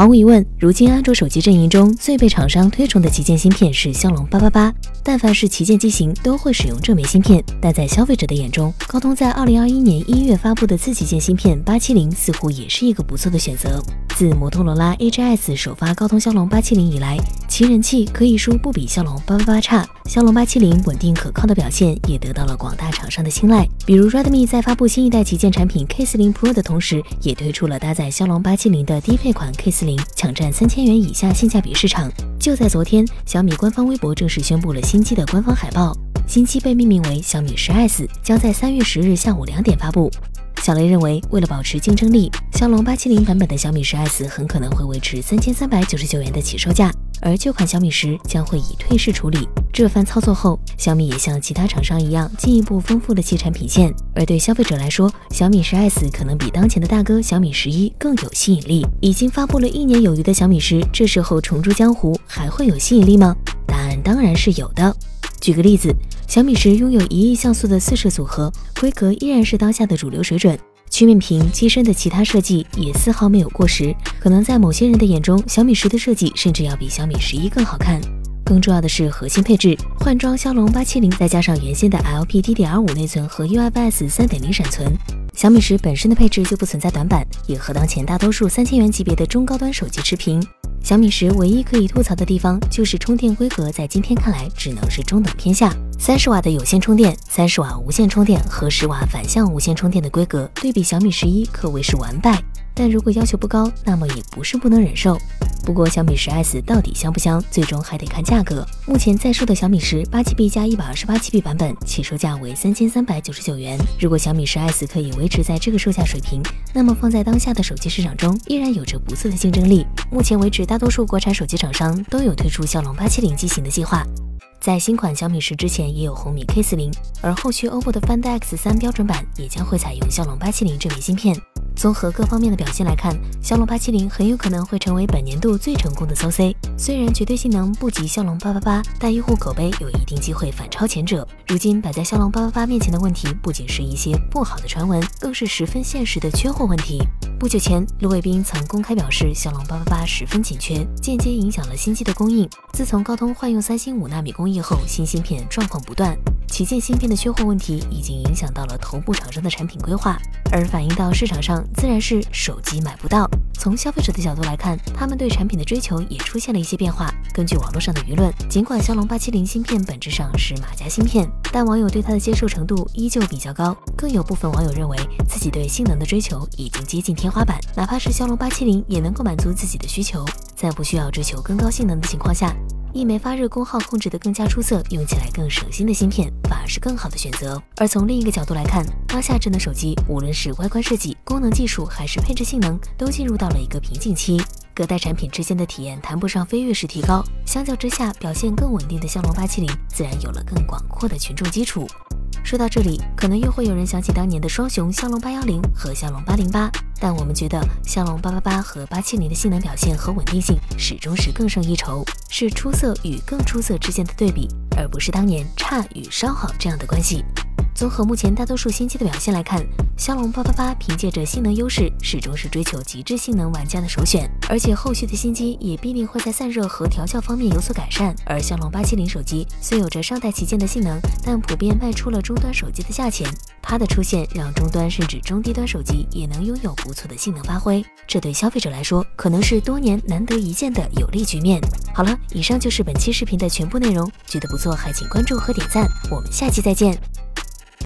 毫无疑问，如今安卓手机阵营中最被厂商推崇的旗舰芯片是骁龙八八八。但凡是旗舰机型都会使用这枚芯片。但在消费者的眼中，高通在二零二一年一月发布的次旗舰芯片八七零似乎也是一个不错的选择。自摩托罗拉 A G S 首发高通骁龙八七零以来，其人气可以说不比骁龙八八八差。骁龙八七零稳定可靠的表现也得到了广大厂商的青睐。比如 Redmi 在发布新一代旗舰产品 K 四零 Pro 的同时，也推出了搭载骁龙八七零的低配款 K 四零，抢占三千元以下性价比市场。就在昨天，小米官方微博正式宣布了新机的官方海报，新机被命名为小米十 S，将在三月十日下午两点发布。小雷认为，为了保持竞争力，骁龙八七零版本的小米十 S 很可能会维持三千三百九十九元的起售价，而旧款小米十将会以退市处理。这番操作后，小米也像其他厂商一样，进一步丰富了其产品线。而对消费者来说，小米十 S 可能比当前的大哥小米十一更有吸引力。已经发布了一年有余的小米十，这时候重出江湖，还会有吸引力吗？答案当然是有的。举个例子。小米十拥有一亿像素的四摄组合，规格依然是当下的主流水准。曲面屏机身的其他设计也丝毫没有过时，可能在某些人的眼中，小米十的设计甚至要比小米十一更好看。更重要的是核心配置，换装骁龙八七零，再加上原先的 LPDDR5 内存和 UFS 三点零闪存，小米十本身的配置就不存在短板，也和当前大多数三千元级别的中高端手机持平。小米十唯一可以吐槽的地方就是充电规格，在今天看来只能是中等偏下。三十瓦的有线充电、三十瓦无线充电和十瓦反向无线充电的规格，对比小米十一可谓是完败。但如果要求不高，那么也不是不能忍受。不过小米十 S 到底香不香，最终还得看价格。目前在售的小米十八 GB 加一百二十八 GB 版本，起售价为三千三百九十九元。如果小米十 S 可以维持在这个售价水平，那么放在当下的手机市场中，依然有着不错的竞争力。目前为止，大多数国产手机厂商都有推出骁龙八七零机型的计划。在新款小米十之前，也有红米 K 四零，而后续 OPPO 的 Find X 三标准版也将会采用骁龙八七零这枚芯片。综合各方面的表现来看，骁龙八七零很有可能会成为本年度最成功的 SoC。虽然绝对性能不及骁龙八八八，但用户口碑有一定机会反超前者。如今摆在骁龙八八八面前的问题，不仅是一些不好的传闻，更是十分现实的缺货问题。不久前，卢伟斌曾公开表示，骁龙八八八十分紧缺，间接影响了新机的供应。自从高通换用三星五纳米工艺后，新芯片状况不断。旗舰芯片的缺货问题已经影响到了头部厂商的产品规划，而反映到市场上自然是手机买不到。从消费者的角度来看，他们对产品的追求也出现了一些变化。根据网络上的舆论，尽管骁龙八七零芯片本质上是马甲芯片，但网友对它的接受程度依旧比较高。更有部分网友认为自己对性能的追求已经接近天花板，哪怕是骁龙八七零也能够满足自己的需求，在不需要追求更高性能的情况下。一枚发热功耗控制得更加出色、用起来更省心的芯片，反而是更好的选择。而从另一个角度来看，当下智能手机无论是外观设计、功能技术还是配置性能，都进入到了一个瓶颈期。各代产品之间的体验谈不上飞跃式提高，相较之下，表现更稳定的骁龙八七零自然有了更广阔的群众基础。说到这里，可能又会有人想起当年的双雄骁龙八幺零和骁龙八零八，但我们觉得骁龙八八八和八七零的性能表现和稳定性始终是更胜一筹，是出色与更出色之间的对比，而不是当年差与稍好这样的关系。综合目前大多数新机的表现来看，骁龙八八八凭借着性能优势，始终是追求极致性能玩家的首选。而且后续的新机也必定会在散热和调教方面有所改善。而骁龙八七零手机虽有着上代旗舰的性能，但普遍卖出了中端手机的价钱。它的出现让中端甚至中低端手机也能拥有不错的性能发挥，这对消费者来说可能是多年难得一见的有利局面。好了，以上就是本期视频的全部内容，觉得不错还请关注和点赞，我们下期再见。